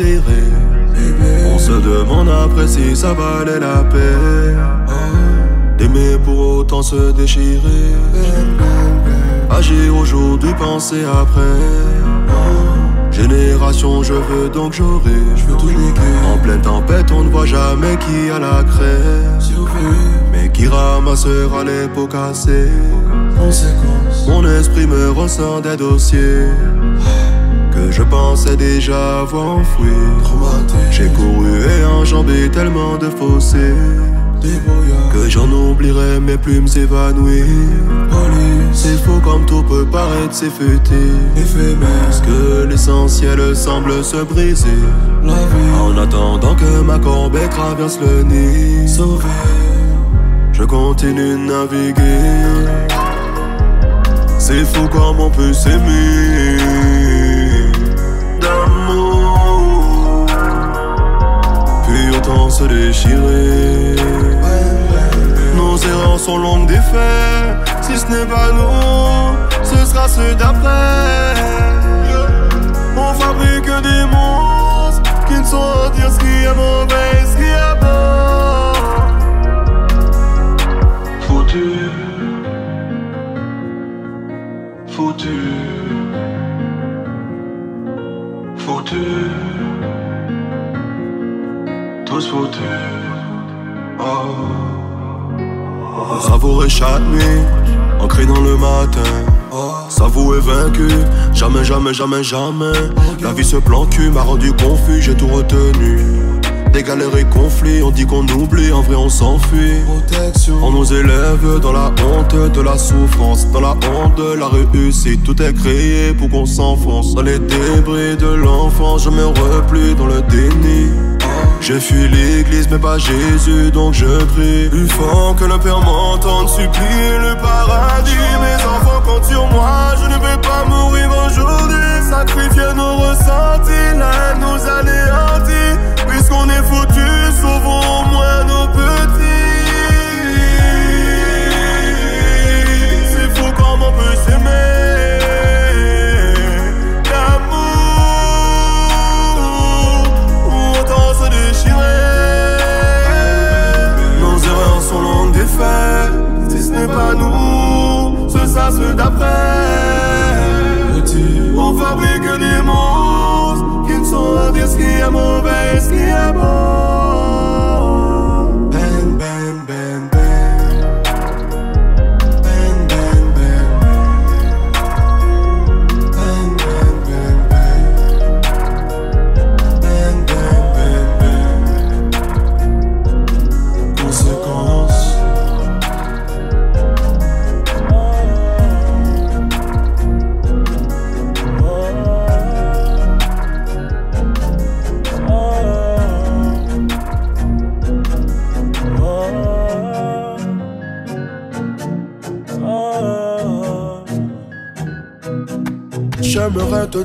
On se demande après si ça valait la peine. D'aimer pour autant se déchirer. Agir aujourd'hui, penser après. Génération, je veux donc j'aurai. Je veux tout. En pleine tempête, on ne voit jamais qui a la crème. Mais qui ramassera les pots cassés. Conséquence. Mon esprit me ressent des dossiers je pensais déjà avoir. Traumatisé. J'ai couru et enjambé tellement de fossés que j'en oublierai mes plumes s'évanouir. C'est faux comme tout peut paraître, c'est fêté. Parce que l'essentiel semble se briser. La vie. En attendant que ma corbeille traverse le nid, Sauvé. je continue de naviguer. C'est fou comme on peut s'aimer se déchirer. Nos erreurs sont longues d'effet. Si ce n'est pas nous, ce sera ceux d'après. On fabrique des monstres qui ne sont dire ce qui est mauvais et ce qui est bon. Foutu, foutu, foutu, tous foutus. Oh. Savourer chaque nuit, ancré dans le matin. Savouer vaincu, jamais, jamais, jamais, jamais. La vie se cul m'a rendu confus, j'ai tout retenu. Des galères et conflits, on dit qu'on oublie, en vrai on s'enfuit. Protection. On nous élève dans la honte de la souffrance, dans la honte de la réussite. Tout est créé pour qu'on s'enfonce dans les débris de l'enfance. Je me replie dans le déni. Je fuis l'église, mais pas Jésus, donc je prie. Plus fort que le Père m'entende, supplie le paradis.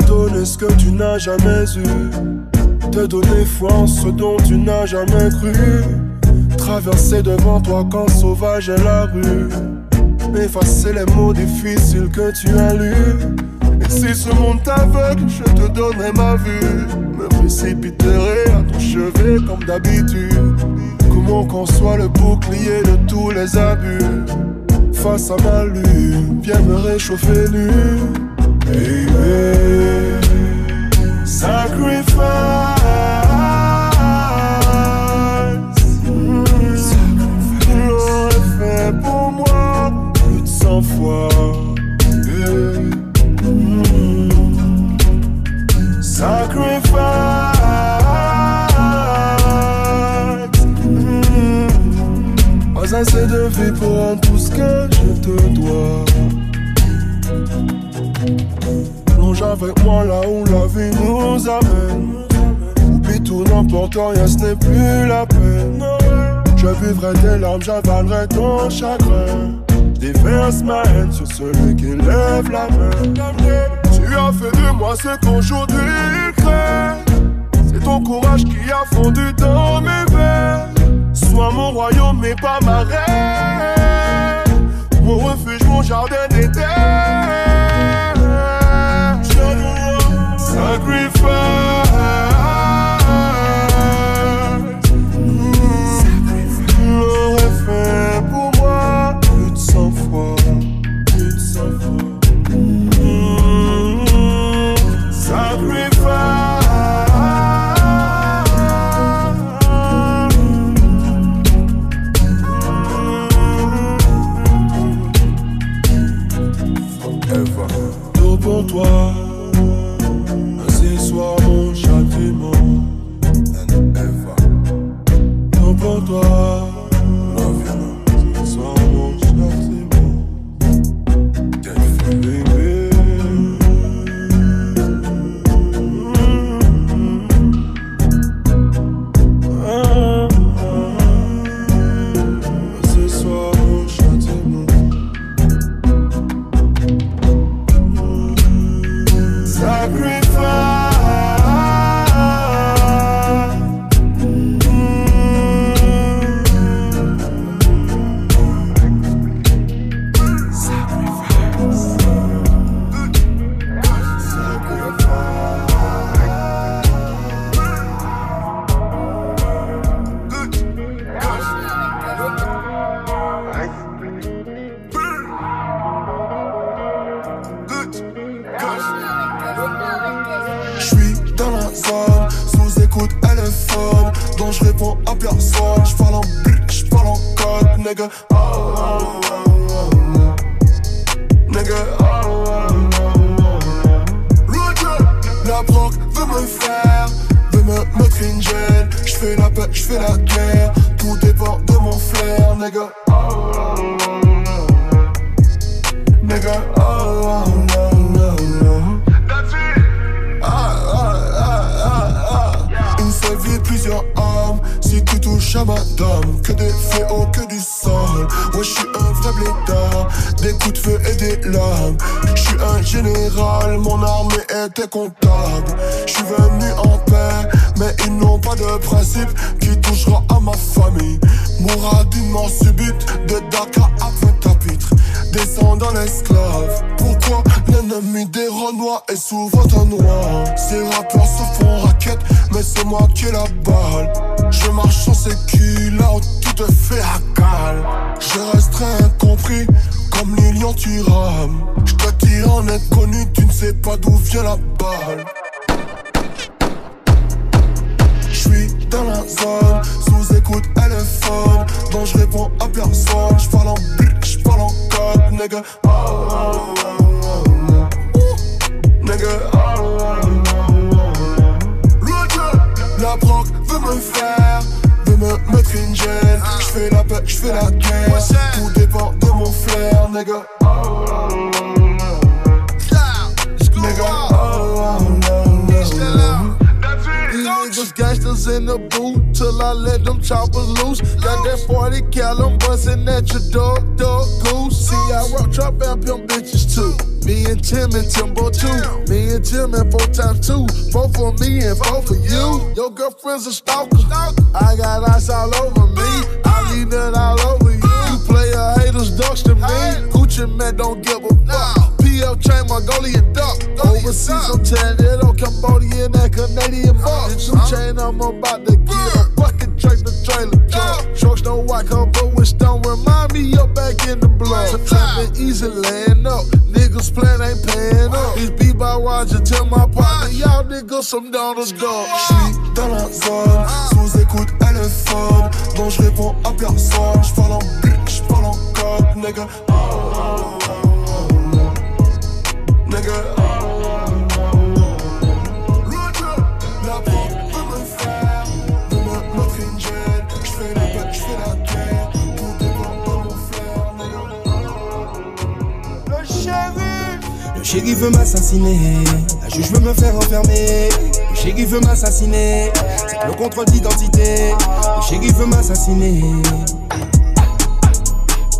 Donner ce que tu n'as jamais eu. Te donner foi en ce dont tu n'as jamais cru. Traverser devant toi quand sauvage est la rue. Effacer les mots difficiles que tu as lus. Et si ce monde t'aveugle, je te donnerai ma vue. Me précipiterai à ton chevet comme d'habitude. Comment qu'on soit le bouclier de tous les abus. Face à ma lune, viens me réchauffer nu. Sacrifice. Tu l'aurais fait pour moi plus de cent fois. Sacrifice. Pas assez de vie pour tout ce que je te dois. Avec moi là où la vie nous amène. Oublie tout, n'importe rien, ce n'est plus la peine. Je vivrai tes larmes, j'avalerai ton chagrin. Déverse ma haine sur celui qui lève la main. Tu as fait de moi ce qu'aujourd'hui il craint. C'est ton courage qui a fondu dans mes veines. Sois mon royaume, mais pas ma reine. Mon refuge, mon jardin d'été. sacrifice. noir et souvent un noir. Ces rappeurs se font raquette, mais c'est moi qui ai la balle. Je marche sur ces culs là où tout te fait à cale. Je resterai incompris, comme les lions tu rames. Je te tire en inconnu, tu ne sais pas d'où vient la balle. J'suis dans la zone, sous écoute téléphone. Donc je réponds à personne, je parle en je parle en code, nigga. Oh, oh, oh, oh, oh nigga, all alone. La banque veut me faire, veut me mettre une gêne. J'fais la paix, j'fais la guerre. Tout dépend de mon flair, nigga. Nigga, all alone. just gangsters in the booth till I let them choppers loose. Got that 40 cal, I'm bustin' at your dog, dog goose. See, I rock trap out them bitches too. Me and Tim and Timbo too. Me and Tim and four times two. Four for me and four for you. Your girlfriend's a stalker. I got ice all over me. I need that all over you. You play a haters ducks to me. Gucci man don't give a fuck. CEO chain, Mongolian duck. Overseas, I'm telling it on Cambodian and Canadian buck. New chain, I'm about to get a bucket, drape the trailer truck. Trucks no white cover, which don't remind me you're back in the blood. Sometimes it easy laying up. Niggas plan ain't paying up. these be by Roger, tell my partner, y'all niggas some Donald Duck. J'suis dans la zone, sous écoute téléphone. Donc je réponds à personne, j'parle en bitch, j'parle en code, nigga. Oh, oh. oh. Le chéri veut m'assassiner, la juge veut me faire enfermer. Le chéri veut m'assassiner, c'est le contrôle d'identité. Le chéri veut m'assassiner.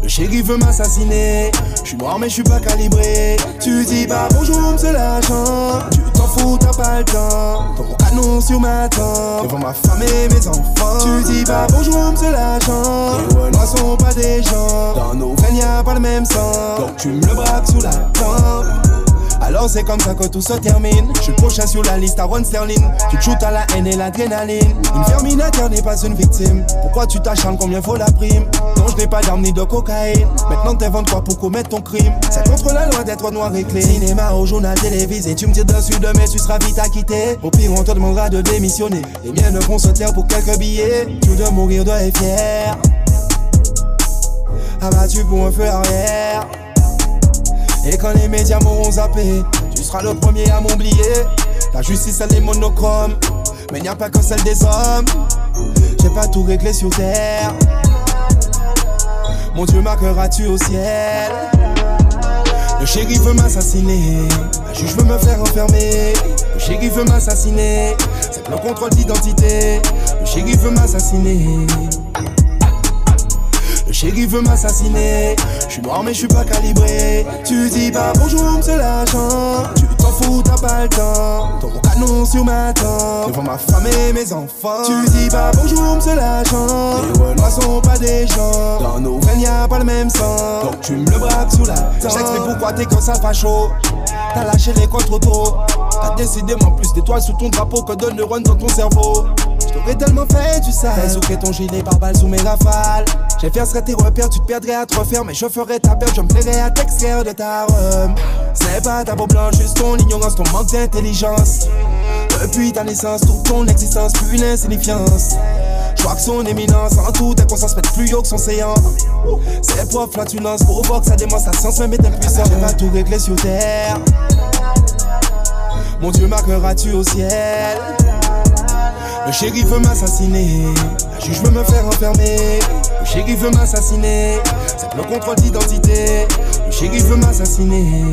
Le chéri veut m'assassiner. Je suis noir mais je suis pas calibré. Tu dis pas bonjour, monsieur l'agent. Tu t'en fous, t'as pas le temps. Ton canon sur ma tente. Devant ma femme et mes enfants. Tu dis pas bonjour, monsieur l'agent. Les Renois sont pas des gens. Dans nos veines, y a pas le même sang. Donc tu me le braques sous la tempe. Alors c'est comme ça que tout se termine. Je suis prochain sur la liste à Ron Sterling. Tu te à la haine et l'adrénaline. Une ferminateur n'est pas une victime. Pourquoi tu t'acharnes combien vaut la prime? Non, je n'ai pas d'armes ni de cocaïne. Maintenant t'inventes quoi pour commettre ton crime C'est contre la loi d'être noir et clé. Cinéma au journal télévisé, tu me tires dessus demain, tu seras vite acquitté. Au pire, on te demandera de démissionner. Les miens ne vont se taire pour quelques billets. Tu dois mourir de fier. Abattu pour un feu arrière. Et quand les médias m'auront zappé, tu seras le premier à m'oublier. La justice, elle est monochrome, mais n'y a pas que celle des hommes. J'ai pas tout réglé sur terre. Mon Dieu, marqueras-tu au ciel? Le chéri veut m'assassiner, la juge veut me faire enfermer. Le chéri veut m'assassiner, c'est le contrôle d'identité. Le chéri veut m'assassiner. Le chéri veut m'assassiner. Je suis noir mais je suis pas calibré. Tu dis pas bonjour, monsieur l'agent. Tu t'en fous, t'as pas le temps. Ton canon sur ma tempe. Devant ma femme et mes enfants. Tu dis pas bonjour, monsieur l'agent. Les Renois sont pas des gens. Dans nos veines, y'a pas le même sang. Donc tu me le braques sous la tente. J'explique pourquoi t'es comme ça, pas chaud. T'as lâché les contre trop. T'as décidément plus d'étoiles sous ton drapeau que de neurones dans ton cerveau. J't'aurais tellement fait, sais. Fais souquer ton gilet par balle sous mes rafales. J'effacerais tes repères, tu te perdrais à te refaire. Mais je ferais ta perte, je me plairais à t'extraire de ta rhum. C'est pas ta peau blanche, juste ton ignorance, ton manque d'intelligence. Depuis ta naissance, toute ton existence, plus l'insignifiance. Je crois que son éminence, en tout, ta conscience pète plus haut que son séant. C'est pour flatulence, provoque sa démonstration, même est impuissant. J'ai pas tout réglé sur terre. Mon Dieu, marqueras-tu au ciel? Le chéri veut m'assassiner, la juge veut me faire enfermer. Le chéri veut m'assassiner, c'est le contrôle d'identité. Le chéri veut m'assassiner.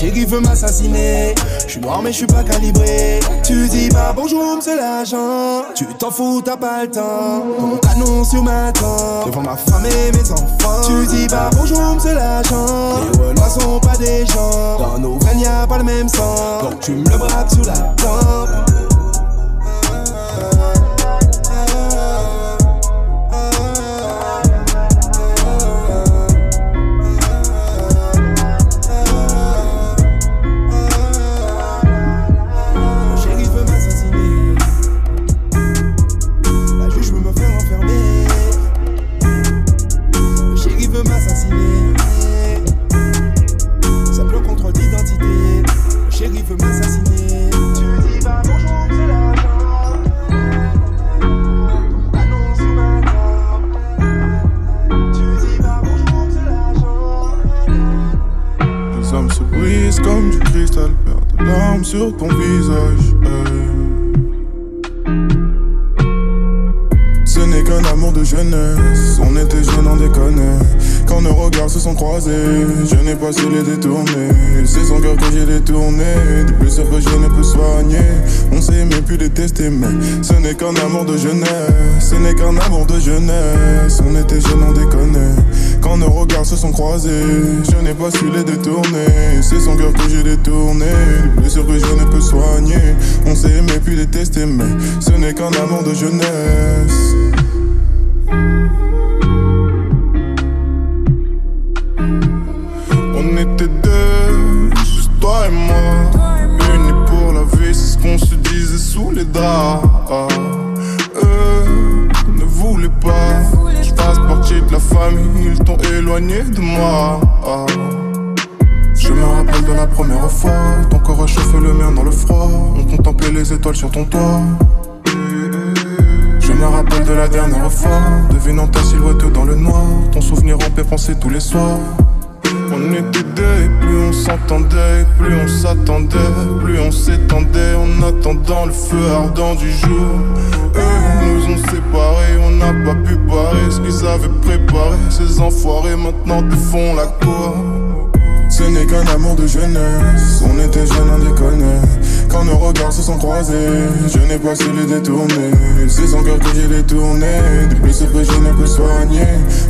Le chéri veut m'assassiner. Je suis noir mais je suis pas calibré. Tu dis pas bonjour monsieur l'agent. Tu t'en fous, t'as pas le temps. Ton canon sur ma tempe. Devant ma femme et mes enfants. Tu dis pas bonjour monsieur l'agent. Les Renois sont pas des gens. Dans nos veines y'a pas le même sang. Donc tu me le braques sous la tempe. Sur ton visage. hey. Ce n'est qu'un amour de jeunesse, on était jeunes, on déconnait. Quand nos regards se sont croisés, je n'ai pas su les détourner. C'est son cœur que j'ai détourné, des blessures que je ne peux soigner. On s'est aimé puis détesté, mais ce n'est qu'un amour de jeunesse. Ce n'est qu'un amour de jeunesse, on était jeunes, on déconnait. Quand nos regards se sont croisés, je n'ai pas su les détourner. C'est son cœur que j'ai détourné, des blessures que je ne peux soigner. On s'est aimé puis détesté, mais ce n'est qu'un amour de jeunesse. On était deux, juste toi et moi. Unis pour la vie, c'est ce qu'on se disait sous les draps. Ils t'ont éloigné de moi. Je me rappelle de la première fois, ton corps a chauffé le mien dans le froid. On contemplait les étoiles sur ton toit. Je me rappelle de la dernière fois, devinant ta silhouette dans le noir. Ton souvenir en paix tous les soirs. On était deux plus on s'entendait, plus on s'attendait, plus on s'étendait en attendant le feu ardent du jour. Nous ont séparés, on n'a pas pu barrer ce qu'ils avaient préparé. Ces enfoirés maintenant te font la cour. Ce n'est qu'un amour de jeunesse, on était jeunes, on déconnait. Quand nos regards se sont croisés, je n'ai pas su les détourner. Son cœur que j'ai détourné, des blessures que je ne peux soigner.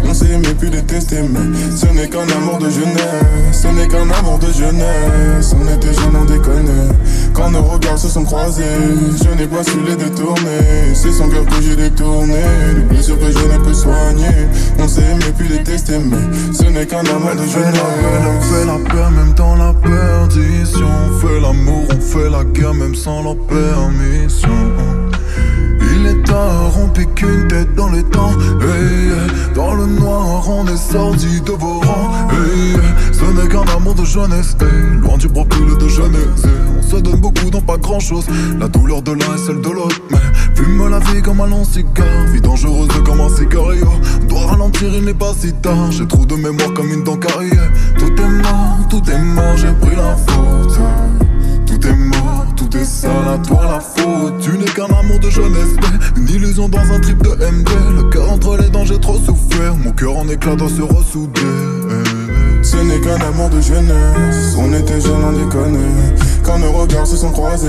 On s'est aimé puis détesté, mais ce n'est qu'un amour de jeunesse. Ce n'est qu'un amour de jeunesse, on était jeunes, on déconnait. Quand nos regards se sont croisés, je n'ai pas su les détourner. C'est son cœur que j'ai détourné, les blessures que je n'ai pu soigner. On s'est aimé puis détesté, mais ce n'est qu'un amour de jeunesse. On fait la paix même dans la perdition. On fait l'amour, on fait la guerre même sans la permission. On pique une tête dans les temps. Dans le noir, on est sorti de vos rangs. Ce n'est qu'un amour de jeunesse, loin du profil de jeunesse. On se donne beaucoup dans pas grand chose. La douleur de l'un et celle de l'autre. Mais fume la vie comme un long cigare. Vie dangereuse comme un cigario. Doit ralentir, il n'est pas si tard. J'ai trop de mémoire comme une dent carrière. Tout est mort, tout est mort, j'ai pris la faute. Tout est mort, tout est sale, à toi la faute. Tu n'es qu'un amour de jeunesse, une illusion dans un trip de MD. Le cœur entre les dents, j'ai trop souffert. Mon cœur en éclat doit se ressouder. Ce n'est qu'un amour de jeunesse, on était jeunes, on déconnait. Quand nos regards se sont croisés,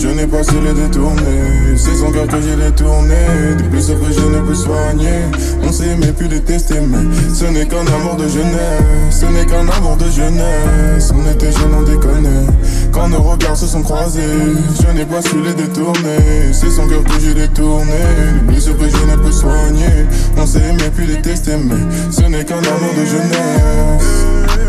je n'ai pas su les détourner. C'est son cœur que j'ai détourné, des blessures que je ne peux soigner. On s'est aimé puis détesté, mais ce n'est qu'un amour de jeunesse. Ce n'est qu'un amour de jeunesse, on était jeunes, on déconnait. Quand nos regards se sont croisés, je n'ai pas su les détourner. C'est son cœur que j'ai détourné, des blessures que je ne peux soigner. On s'est aimé puis détesté, mais ce n'est qu'un amour de jeunesse. girl.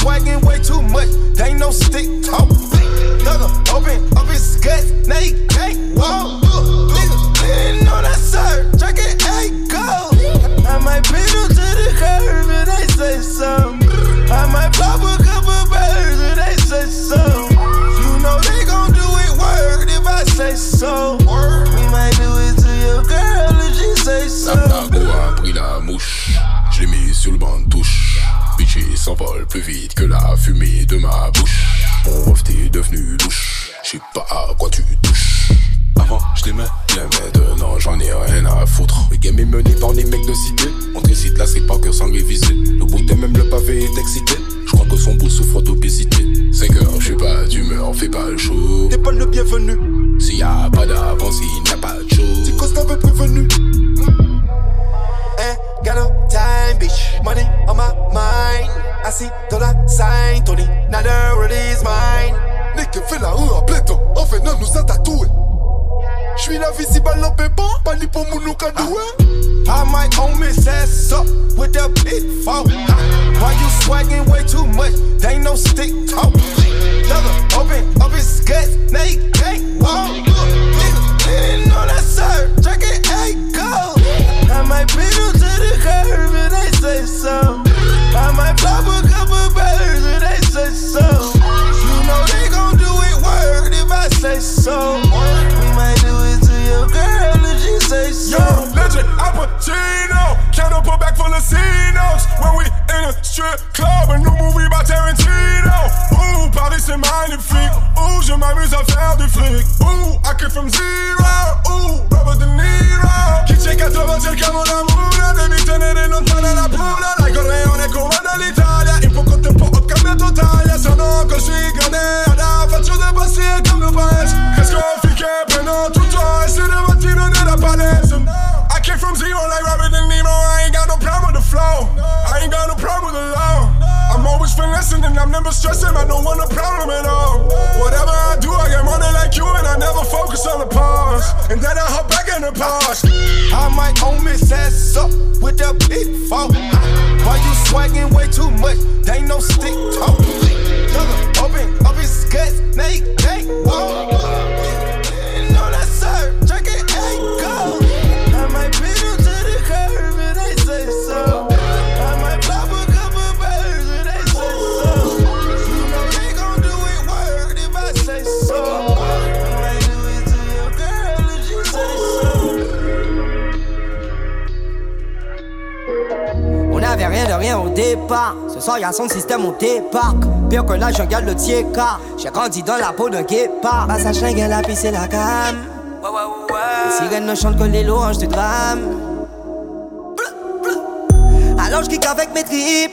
Swagging way too much. They ain't no stick talk. Nigga, open up his guts, now he can't walk. Mené par les mecs de cité. On décide la street par cœur sans réviser. Le bout et même le pavé est excité. Je crois que son bout souffre d'obésité. 5 heures, je suis pas d'humeur, fais pas le show. T'es pas le bienvenu. S'il y a pas d'avance, il n'y a pas de show. C'est quoi t'avais prévenu? Ain't got no time, bitch. Money on my mind. I see dollar sign, Tony, world is mine. Nick fait la rue en béton, en fait non nous a tatoué. J'suis la visible en pépin, pas ni pour mon I might own Miss ass up with the big fall. Why you swagging way too much? They ain't no stick talk. Lover open up his guts, now he can't walk. Didn't know that sir, drinking eight gold. Ce soir, y'a son système, on débarque. Pire que la jungle, le car J'ai grandi dans la peau d'un guépard. Passage elle a pissé la cam. Ouais, ouais, ouais. Les sirènes ne chantent que les louanges du drame. Alors je kick avec mes tripes.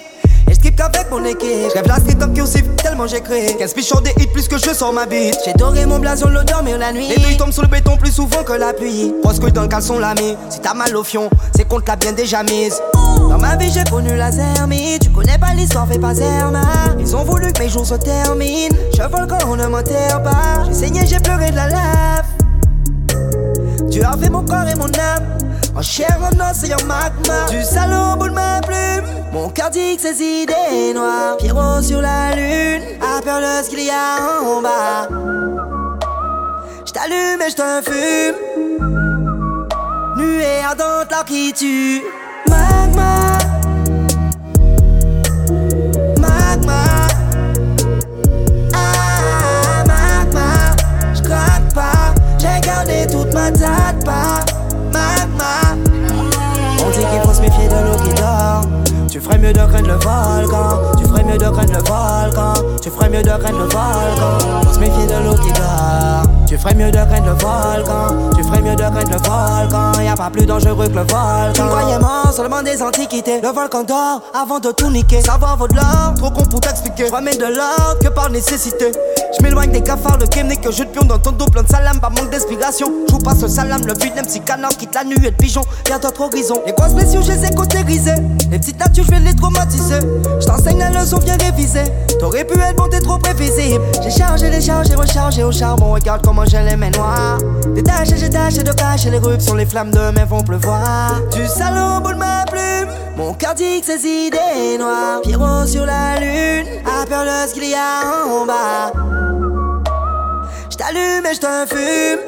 Et je qu'avec mon équipe. J'rêve la street en aussi tellement j'ai créé. 15 pichons des hits plus que je sors ma bite. J'ai doré mon blason, le dormir la nuit. Les douilles tombent sur le béton plus souvent que la pluie. Grosse couille dans le caleçon l'ami. Si t'as mal au fion, c'est qu'on te l'a bien déjà mise. Dans ma vie j'ai connu la zermie. Tu connais pas l'histoire, fais pas zerma. Ils ont voulu que mes jours se terminent. Je vole quand on ne m'enterre pas. J'ai saigné, j'ai pleuré de la lave. Tu as fait mon corps et mon âme. En chair, en os en magma. Du salaud au bout de ma plume. Mon cœur dit que ses idées noires. Pierrot sur la lune. A peur de ce qu'il y a en bas. J't'allume et j't'infume. Nuée ardente, là qui tue. Magma. Magma. Ah, magma. Pas. J'ai gardé toute ma date pas. Magma. On dit qu'il faut se méfier de l'eau qui dort. Tu ferais mieux de craindre le volcan. Tu ferais mieux de craindre le volcan. Tu ferais mieux de craindre le volcan. Faut se méfier de l'eau qui dort. Tu ferais mieux de craindre le volcan. Tu ferais mieux de craindre le volcan. Y'a pas plus dangereux que le volcan. Tu croyais mort seulement des antiquités. Le volcan dort avant de tout niquer. Savoir vaut de l'or, trop con pour t'expliquer. Remets de l'or que par nécessité. Je m'éloigne des cafards, le game n'est que jeu de pion dans ton dos plein de salam, pas manque d'inspiration. Joue pas ce salam, le but d'un petit canard quitte la nuit et le pigeon. Y'a d'autres horizons. Les grosses blessures, je les ai cautérisées. Les petites natures, je vais les traumatiser. Je t'enseigne la leçon, viens réviser. T'aurais pu être bon, t'es trop prévisible. J'ai chargé, déchargé, rechargé au charbon. Regarde comment j'ai les mains noires. Détaché, j'ai tâché de cacher les sont les flammes de mes vont pleuvoir. Du salaud au bout de ma plume. Mon cœur dit que ses idées noires. Pierrot sur la lune. A peur de ce qu'il y a en bas. J't'allume et j't'infume.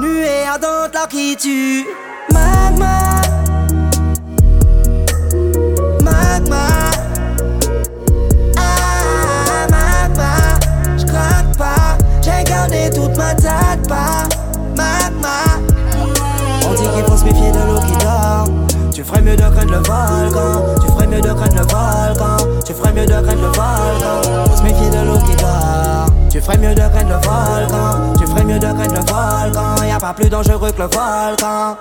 Nuée ardente, là qui tue. Magma. Magma. Gardé toute ma tête pas. Magma. On dit qu'il faut se méfier de l'eau qui dort. Tu ferais mieux de craindre le volcan. Tu ferais mieux de craindre le volcan. Tu ferais mieux de craindre le volcan. Tu ferais mieux de craindre le volcan. Tu ferais mieux de craindre le volcan. Y'a pas plus dangereux que le volcan.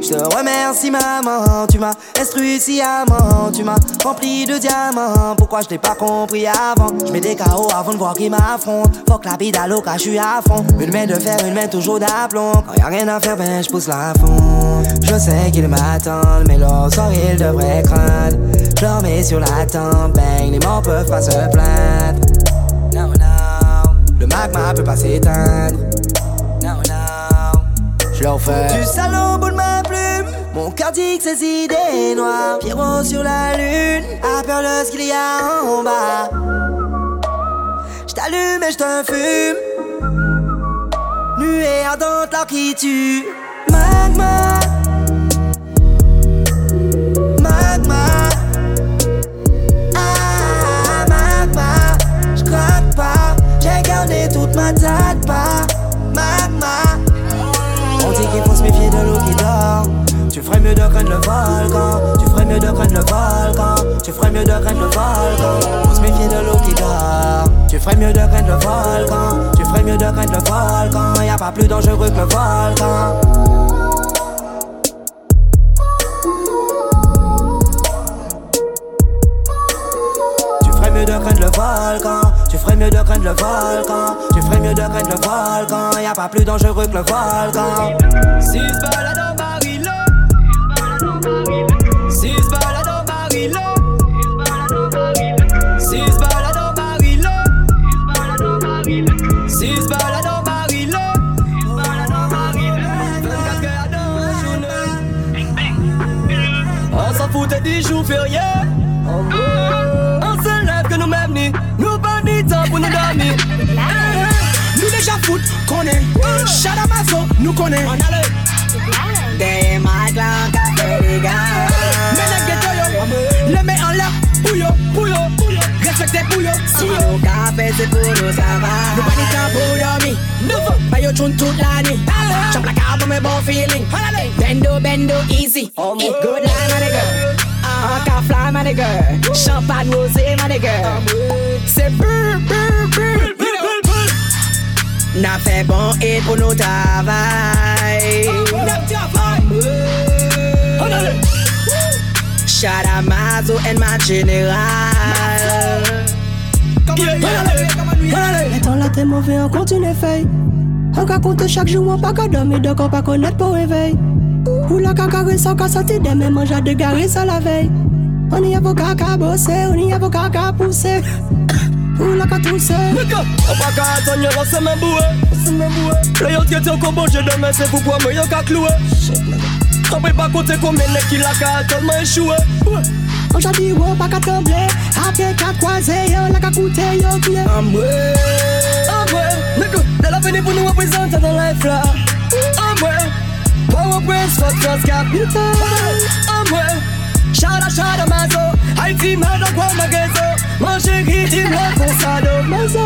Je te remercie maman, tu m'as instruit sciemment, tu m'as rempli de diamants. Pourquoi je t'ai pas compris avant? Je mets des KO avant de voir qui m'affronte. Faut que la bide à l'eau, je suis à fond. Une main de fer, une main toujours d'aplomb. Quand y a rien à faire, ben je pousse la fond. Je sais qu'ils m'attendent, mais leur sort ils devraient craindre. Je leur mets sur la tempe, bang, les morts peuvent pas se plaindre. Le magma peut pas s'éteindre. Non, non, je leur fais du bout de ma plume. Mon cœur dit que ses idées noires. Pierrot sur la lune, a peur de ce qu'il y a en bas. J't'allume et j't'infume. Nuée ardente, là qui tue. Magma. On dit qu'il faut se méfier de l'eau qui dort. Tu ferais mieux de craindre le volcan. Tu ferais mieux de craindre le volcan. Tu ferais mieux de craindre le volcan. Faut se méfier de l'eau qui dort. Tu ferais mieux de craindre le volcan. Tu ferais mieux de craindre le volcan. Y'a pas plus dangereux que le volcan. Tu ferais mieux de craindre le volcan. Tu ferais mieux de craindre le volcan. Tu ferais mieux de craindre le volcan. Y'a pas plus dangereux que le volcan. Si se balade en barilo Si se balade en barilo Si se balade en barilo Si se balade en barilo 24 heures dans la journée On s'en foutait des jours fériés déjà foot, connaît. Shadamazo, nous connaît. Des maglans café les gars Mene ghetto yo, le met en l'air, pouyo, pouyo. Respectez pouyo. Si nous uh-huh. café c'est pour nous ça va Nous pas ni temps pour dormir. Nouveau, bah yo tune toute la nuit. Uh-huh. Chop la car pour mes bon feeling. Bendo, bendo, easy. Oh, good line on the girl. Vodka fly, my nigga. Champagne rosé, my nigga. C'est brr. N'a fait bon et pour nous travail. Shout out Mazo and my general. Et dans la t'es mauvais, on continue fait. On va compter chaque jour, on pas qu'à dormir, donc on pas connaître pour réveil. Ou la sans qu'à sortir des mêmes manger de garé sans la veille. On y a vos caca bosser, on y a vos caca pousser. Ou la caca tousser. On pas qu'à attendre, là c'est même boué. C'est même boué. Là y'a qui était au combo, j'ai demain, c'est pourquoi moi y'a qu'à clouer. On peut pas compter combien de qui la qu'à tellement échoué. Aujourd'hui, on pas qu'à trembler. Après quatre croisés, on la qu'à coûter, yo, pied. Ah ouais, ah ouais. Nigga, de l'avenir pour nous représenter dans life là. Ah ouais. Power Prince, fuck France Capital. Ah ouais. Shada, shada, mazo. Haïti, mado, quoi, magazo. Mon chéri, dis-moi pour ça, do. Mazo.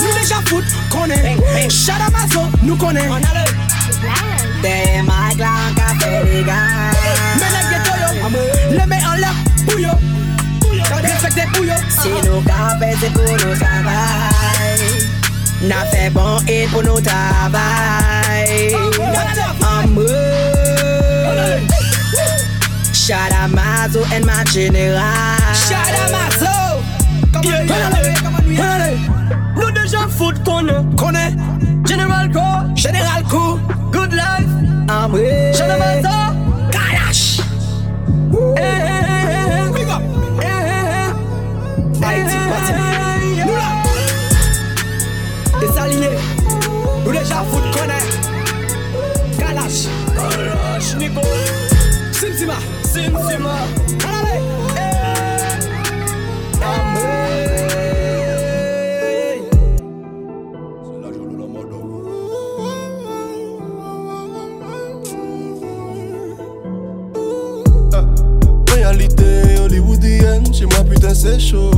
Nous déjà foot, connaît. Shada Mazo, nous connaît. Derrière ma clan, café les gars. Mais les ghetto yo, les mets en l'air, bouillon. Respectez bouillon. Si nous café, c'est pour nous travail. N'a fait bon et pour nous travail. Amour. Shout out Mazo and my general. Shada Mazo. Yeah, yeah, yeah. Nous déjà foot connaît. Connaît. General Go. Général Coup. Good life. Amour. Shada Mazo. Kalash. Eh, eh, eh, eh. Haïti, Nous là. Des alliés. Nous déjà foot connaît. Kalash. Kalash, Nico. Simsima. Simsima. Moi putain c'est chaud.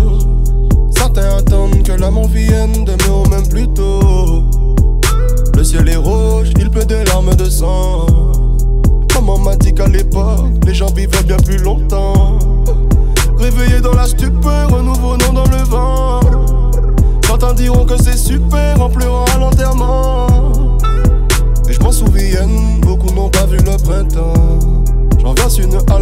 Certains attendent que l'amour vienne demain ou même plus tôt. Le ciel est rouge, il pleut des larmes de sang. Maman m'a dit qu'à l'époque, les gens vivaient bien plus longtemps. Réveillé dans la stupeur, un nouveau nom dans le vent. Certains diront que c'est super en pleurant à l'enterrement. Et je m'en souviens, beaucoup n'ont pas vu le printemps. J'en verse une à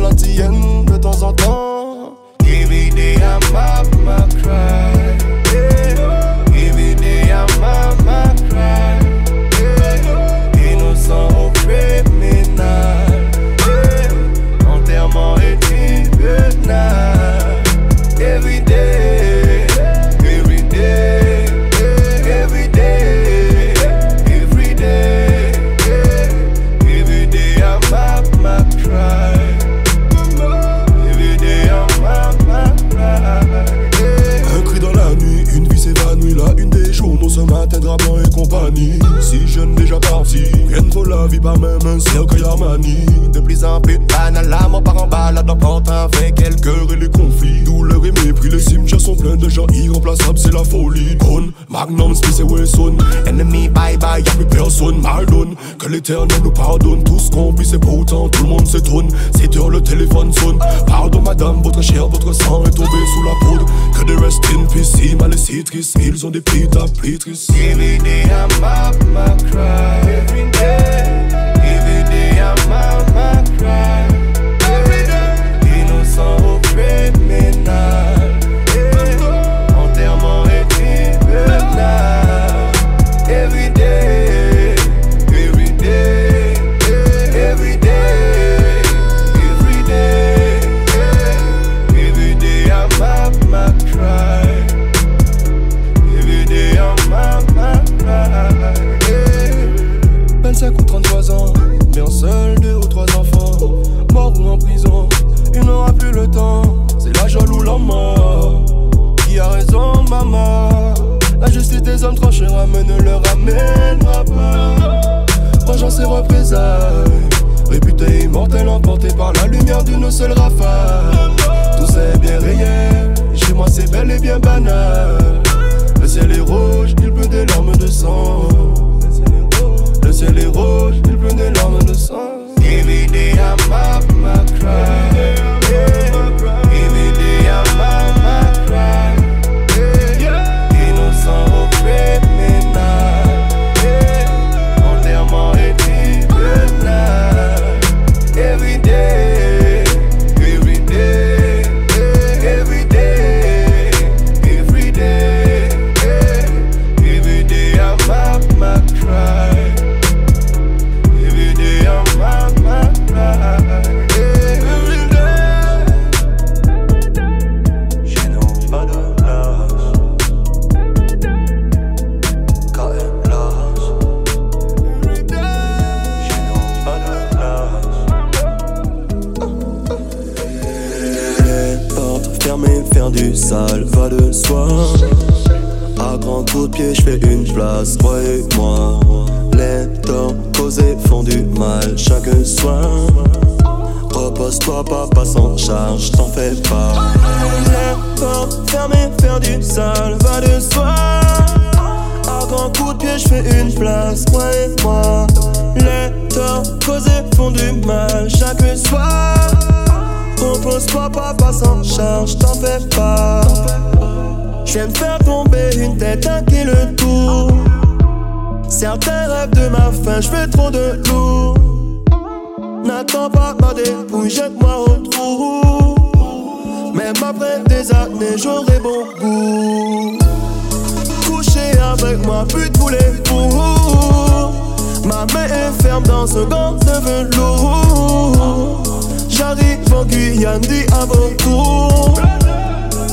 À vos tours.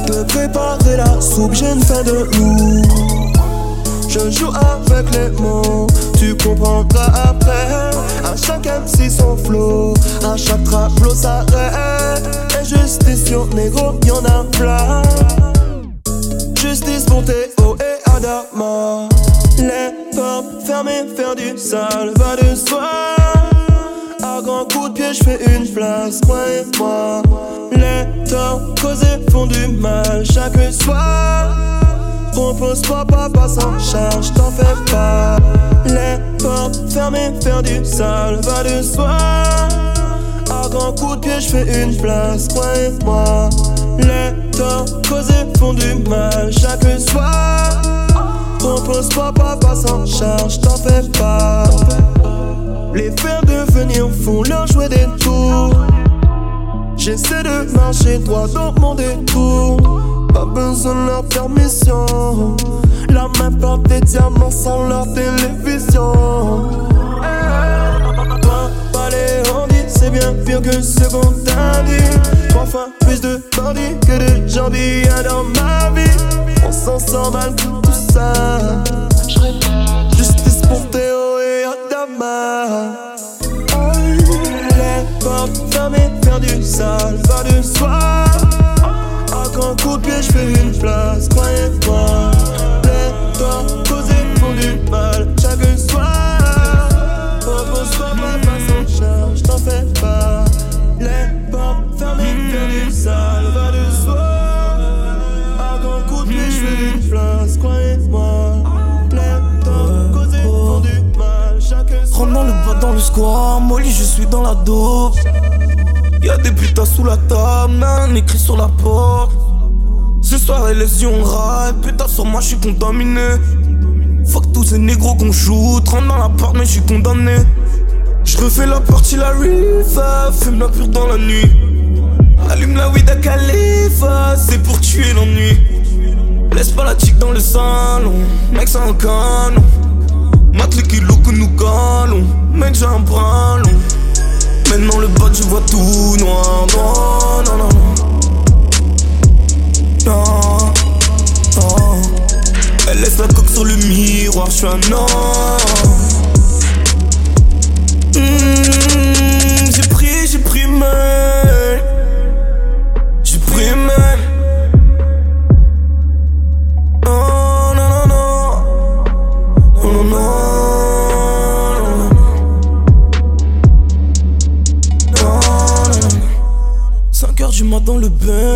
De préparer la soupe, j'ai une faim de loup. Je joue avec les mots, tu comprendras après. À chaque MC son flow, à chaque tableau s'arrête. Injustice sur négro, y'en a plein. Justice pour Théo et Adama. Les portes fermées, faire du sale, va de soi. À grand coup de pied, je fais une place, croyez-moi. Les torts causés font du mal chaque soir. Repose-toi, papa sans charge, t'en fais pas. Les portes fermées, faire du sale, va de soi. À grand coup de pied, je fais une place, croyez-moi. Les torts causés font du mal chaque soir. Repose-toi, papa sans charge, t'en fais pas. Les faire devenir fous, leur jouer des tours. J'essaie de marcher droit dans mon détour. Pas besoin de leur permission. La main porte des diamants sans leur télévision. Toi, pas les handis, c'est bien pire que ce qu'on t'a dit. Trois fois plus de bandits que de gens bien dans ma vie. On s'en sort mal tout ça. Pour Théo et Les portes fermées, faire du sale, va de soi. À grand coup de pied, je fais une place, croyez-moi. Les torts causés font du mal chaque soir. Repose-toi, papa sans charge, t'en fais pas. Les portes fermées, faire du sale, va de le Molly, je suis dans la dope. Y'a des putains sous la table, man, écrit sur la porte. Ce soir, les lésions rail, putain, sur moi, je suis contaminé. Fuck tous ces négros qu'on shoot, rentre dans la porte, mais je suis condamné. Je refais la partie, la rifa, fume la pure dans la nuit. Allume la weed à Khalifa, c'est pour tuer l'ennui. Laisse pas la chick dans le salon, mec, c'est un canon. Mate les kilos que nous galons, mec, j'ai un bras long. Maintenant le bot, je vois tout noir. Non, non, non, non. Elle laisse la coque sur le miroir, je suis un homme. Mmh, j'ai pris, j'ai pris main.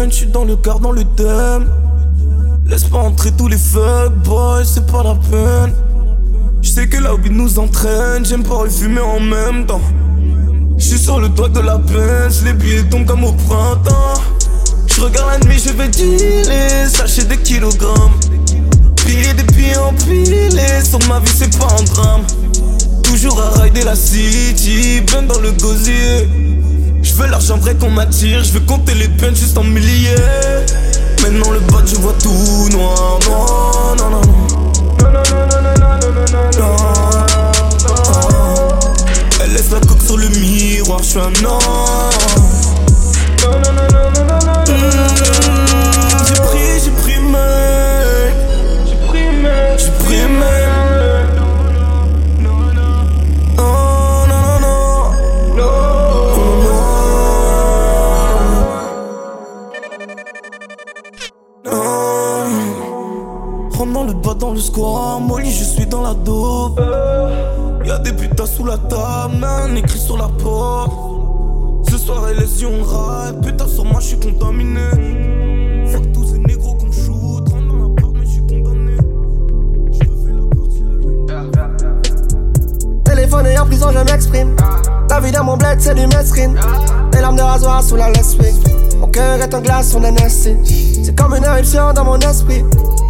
Je suis dans le car, dans le thème. Laisse pas entrer tous les fuck boys, c'est pas la peine. Je sais que la hobby nous entraîne, j'aime pas fumer en même temps. Je suis sur le toit de la pince, les billets tombent comme au printemps. Je regarde la nuit, je vais dealer, sachez des kilogrammes. Piller des pieds empilés, sur ma vie c'est pas un drame. Toujours à rider la city, ben dans le gosier. Je veux l'argent vrai qu'on m'attire, je veux compter les peines juste en milliers. Maintenant le bot, je vois tout noir. Non, non, non, non. Non. Elle laisse la coque sur le miroir, je suis un homme. Mmh, J'ai pris, j'ai pris main. J'ai pris main. J'ai pris main. Des putains sous la table, man, écrit sur la porte. Ce soir, elle est on rap, putain, sur moi, je suis contaminé. Fuck tous ces négros qu'on shoot, rentre dans la porte, mais je suis condamné. Je refais la partie, la Téléphone et en prison, je m'exprime. La vie dans mon bled, c'est du mesrine. Des lames de rasoir sous la laisse Mon cœur est en glace, on est C'est comme une éruption dans mon esprit.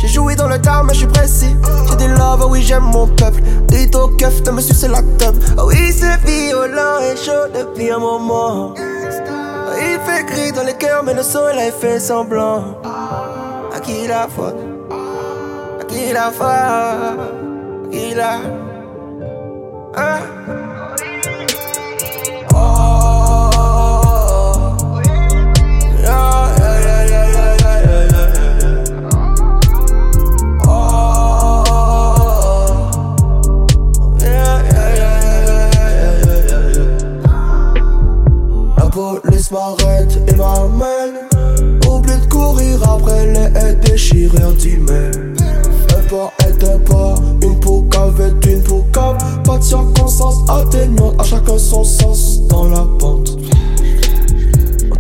J'ai joué dans le temps, mais je suis précis. J'ai des love, oui, j'aime mon peuple. Des au keuf de me sucer la tub. Oh oui, c'est violent et chaud depuis un moment. Il fait gris dans les cœurs, mais le soleil fait semblant. À qui la faute? À qui la faute? À qui la. Hein? Son sens dans la pente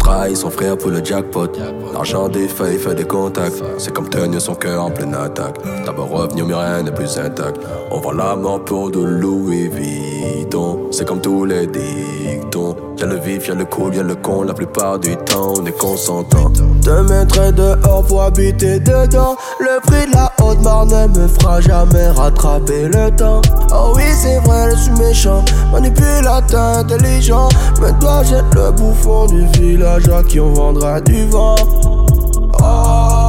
trahit son frère pour le jackpot. L'argent des feuilles fait des contacts. C'est comme tenir son cœur en pleine attaque. D'abord revenir, mais rien n'est plus intact. On va la mort pour de Louis Vuitton. C'est comme tous les dictons. Y'a le vif, y'a le cool, y'a le con. La plupart du temps, on est consentant. Te mettrai dehors pour habiter dedans. Le prix de la haute marne ne me fera jamais rattraper le temps. Oh oui, c'est vrai, je suis méchant. Manipulateur, intelligent. Mais toi, jette le bouffon du village à qui on vendra du vent. Oh.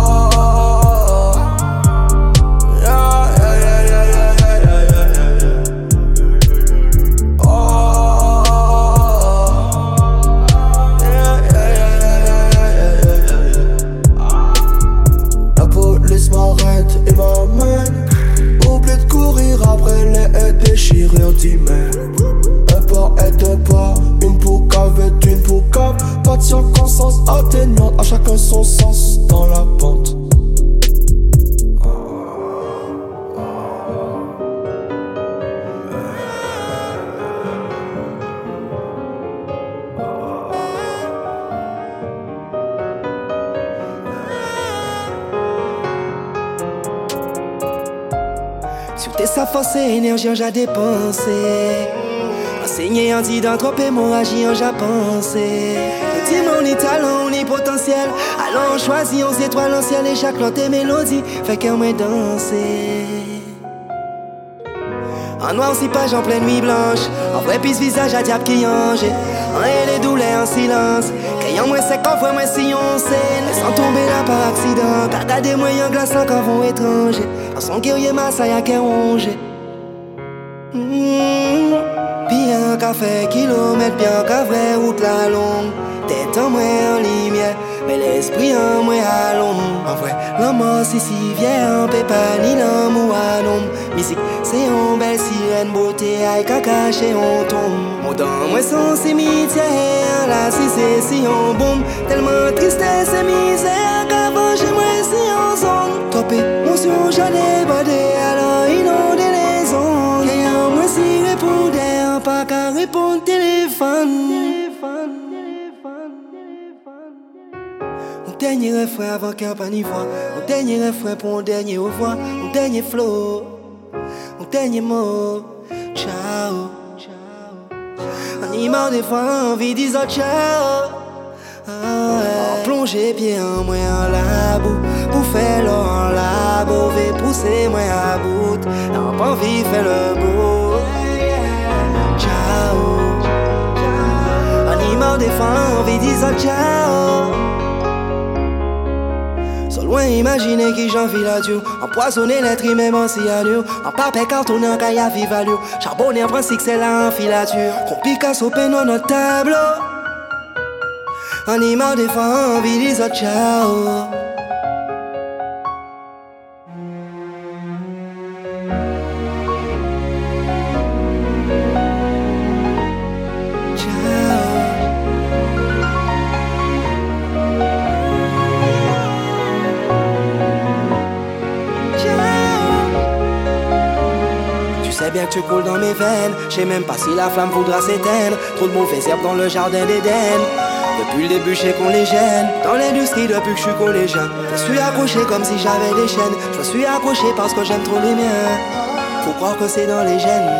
Son sens dans la pente. sa force et énergie en j'ai dépensé. Enseigner en dit d'hémorragie en j'ai pensé. Est talent, est potentiel. Alors on choisit, on étoiles en ciel et chaque note mélodie fait qu'elle me danser. En noir, si page en pleine nuit blanche. En vrai, pis visage à diable qui ange. En les douleurs en silence. Crayon, moi, c'est qu'en moi, si on scène. Sans tomber là par accident. Regardé moi, en glace encore vont étranger. Dans son guerrier, ma ça y a qu'un ronge. Bien qu'à fait kilomètre, bien qu'à vrai route la longue. Tête en moi en lumière. Mais l'esprit en moi à l'ombre. En vrai, l'amour c'est si vieux On peut pas ni l'amour à l'ombre. Musique c'est une belle sirène Beauté aïe qu'à cacher on tombe. Mon dans moi son cimetière Là si c'est si on bombe. Tellement tristesse et misère Qu'avant chez moi si on zone Top émotion j'allais bader Alors inonder les ondes Et en moi si répondait Pas qu'à répondre téléphone dernier refrain avant qu'un pas n'y voit. Mon dernier refrain pour un dernier au revoir. Mon dernier flow. Mon dernier mot. Ciao. Animal des fois envie disant ciao. Ah. Plonger pied en moi en la boue. Pour faire l'eau en la boue. pousser moi à bout. N'a pas envie faire le beau. Ciao. Animal des fois envie disant ciao loin imaginer qui j'en vis la Dieu. Empoisonner l'être même en cyanure. En papier carton en caille à vivalure. Charbonner en principe c'est la filature. Qu'on Picasso peine notre tableau. Animal des fois envie des ciao. Tu coules dans mes veines. Je sais même pas si la flamme voudra s'éteindre. Trop de mauvaises herbes dans le jardin d'Éden. Depuis le début, je sais qu'on les gêne. Dans l'industrie, depuis que je suis collégien. Je suis accroché comme si j'avais des chaînes. Je suis accroché parce que j'aime trop les miens. Faut croire que c'est dans les gènes.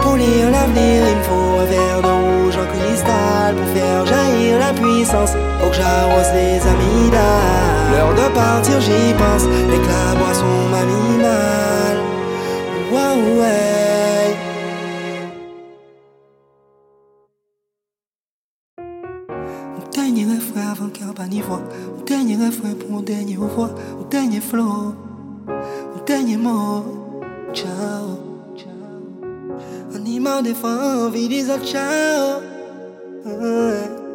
Pour lire l'avenir, il me faut un verre de rouge en cristal. Pour faire jaillir la puissance, faut que j'arrose les amygdales. L'heure de partir, j'y pense. Et que la boisson m'a mis mal. Wow, ouais. Dernier refrain avant ait n'y voix. Mon dernier refrain pour mon dernier voix. Mon dernier flow. Mon dernier mot. Ciao. Animal des fois envie des ciao. Ouais.